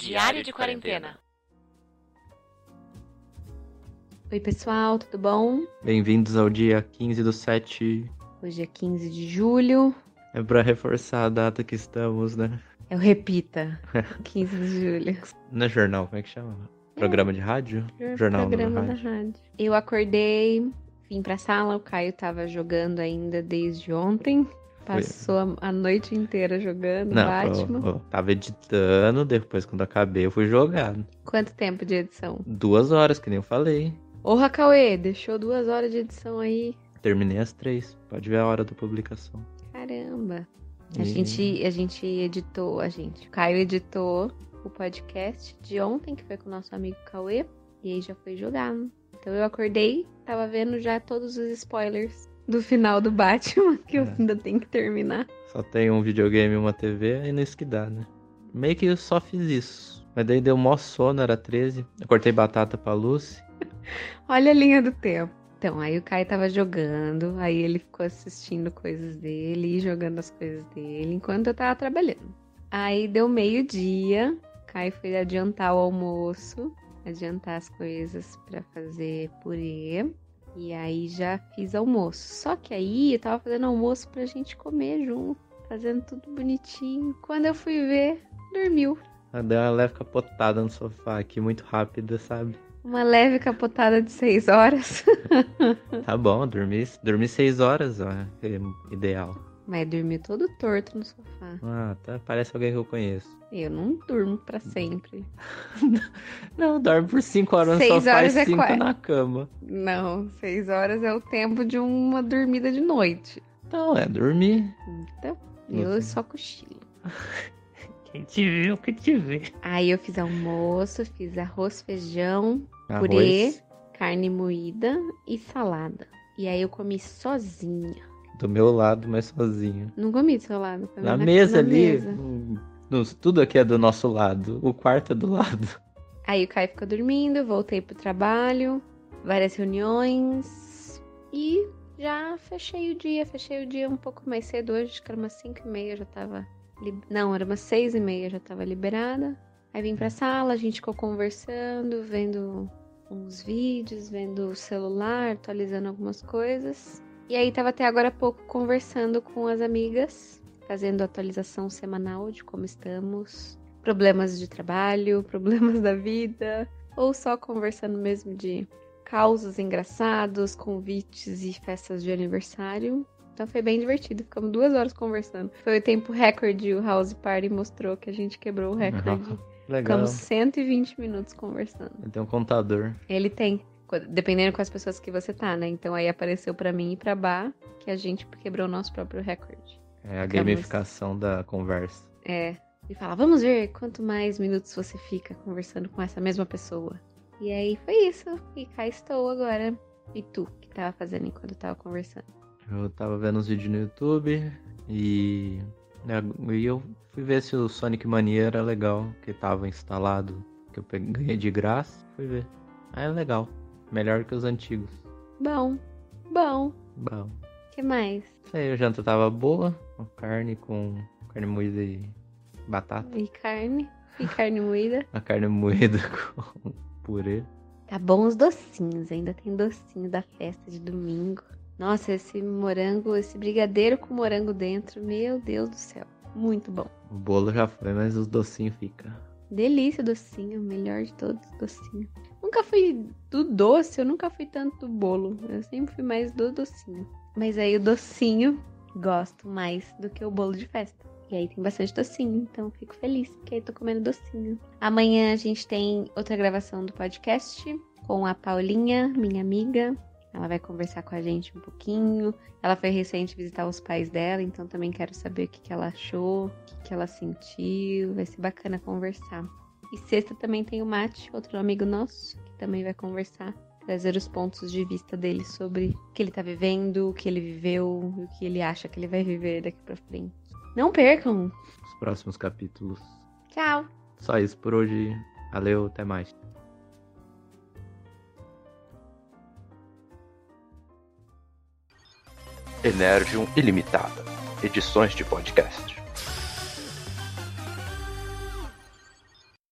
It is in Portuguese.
Diário de quarentena. Oi, pessoal, tudo bom? Bem-vindos ao dia 15 do 7. Hoje é 15 de julho. É pra reforçar a data que estamos, né? Eu repita. 15 de julho. Não é jornal, como é que chama? Programa de rádio? Jornal Programa da da rádio. rádio. Eu acordei, vim pra sala, o Caio tava jogando ainda desde ontem. Passou a, noite inteira jogando Não, Batman. eu, eu tava editando, depois quando acabei eu fui jogar. Quanto tempo de edição? Duas horas, que nem eu falei. Ô, Cauê, deixou duas horas de edição aí. Terminei às três. Pode ver a hora da publicação. Caramba. A E- gente, a gente editou, a gente. O Caio editou o podcast de ontem, que foi com o nosso amigo Cauê. E aí já foi jogar. Então eu acordei, tava vendo já todos os spoilers do final do Batman, que eu É. ainda tenho que terminar. Só tem um videogame e uma TV, aí não isso que dá, né? Meio que eu só fiz isso. Mas daí deu mó sono, era 13. Eu cortei batata pra Lucy. Olha a linha do tempo. Então, aí o Caio tava jogando, aí ele ficou assistindo coisas dele e jogando as coisas dele enquanto eu tava trabalhando. Aí deu meio-dia, o Caio foi adiantar o almoço, adiantar as coisas pra fazer purê. E aí já fiz almoço. Só que aí eu tava fazendo almoço pra gente comer junto, fazendo tudo bonitinho. Quando eu fui ver, dormiu. Ela deu uma leve capotada no sofá aqui, muito rápida, sabe? Uma leve capotada de seis horas. Tá bom, dormi, dormi seis horas, ó. É ideal. Mas dormiu todo torto no sofá. Ah, tá. Parece alguém que eu conheço. Eu não durmo pra sempre. Não, dorme por cinco horas no sofá horas e é cinco qua- na cama. Não, seis horas é o tempo de uma dormida de noite. Não, é dormir. Então, eu Uhum. só cochilo. Quem te viu, quem te vê. Aí eu fiz almoço, fiz arroz, feijão, Arroz. purê, carne moída e salada. E aí eu comi sozinha. Do meu lado, mas sozinho. Não comi do seu lado. comi Na, mesa na ali. mesa. nos- tudo aqui é do nosso lado. O quarto é do lado. Aí o Caio ficou dormindo, voltei pro trabalho, várias reuniões e já fechei o dia. Fechei o dia um pouco mais cedo hoje, acho que era umas 5 e meia, já tava. Não, era umas 6 e meia, já tava liberada. Aí vim pra sala, a gente ficou conversando, vendo uns vídeos, vendo o celular, atualizando algumas coisas. E aí tava até agora há pouco conversando com as amigas, fazendo atualização semanal de como estamos, problemas de trabalho, problemas da vida, ou só conversando mesmo de causos engraçados, convites e festas de aniversário. Então foi bem divertido, ficamos duas horas conversando. Foi o tempo recorde, o House Party mostrou que a gente quebrou o recorde. Legal. Ficamos 120 minutos conversando. Tem um contador. Ele tem, dependendo com as pessoas que você tá, né? Então aí apareceu pra mim e pra Bá que a gente quebrou o nosso próprio recorde. É a Ficamos- gamificação da conversa. É. E fala, vamos ver quanto mais minutos você fica conversando com essa mesma pessoa. E aí foi isso. E cá estou agora. E tu, que tava fazendo enquanto eu tava conversando? Eu tava vendo uns vídeos no YouTube e. E eu fui ver se o Sonic Mania era legal, que tava instalado, que eu ganhei de graça. Fui ver. Ah, é legal. Melhor que os antigos. Bom, bom. Bom. que mais? Sei, a janta tava boa, com carne com carne moída e batata. E carne? E carne moída? A carne moída com purê. Tá bom os docinhos, ainda tem docinho da festa de domingo. Nossa, esse morango, esse brigadeiro com morango dentro, meu Deus do céu. Muito bom. O bolo já foi, mas os docinhos fica. Delícia o docinho, o melhor de todos docinho. Nunca fui do doce, eu nunca fui tanto do bolo. Eu sempre fui mais do docinho. Mas aí o docinho gosto mais do que o bolo de festa. E aí tem bastante docinho, então fico feliz que aí tô comendo docinho. Amanhã a gente tem outra gravação do podcast com a Paulinha, minha amiga. Ela vai conversar com a gente um pouquinho. Ela foi recente visitar os pais dela, então também quero saber o que, que ela achou, o que, que ela sentiu. Vai ser bacana conversar. E sexta também tem o Mate, outro amigo nosso, que também vai conversar, trazer os pontos de vista dele sobre o que ele tá vivendo, o que ele viveu e o que ele acha que ele vai viver daqui pra frente. Não percam! Os próximos capítulos. Tchau! Só isso por hoje. Valeu, até mais. Energium Ilimitada. Edições de podcast.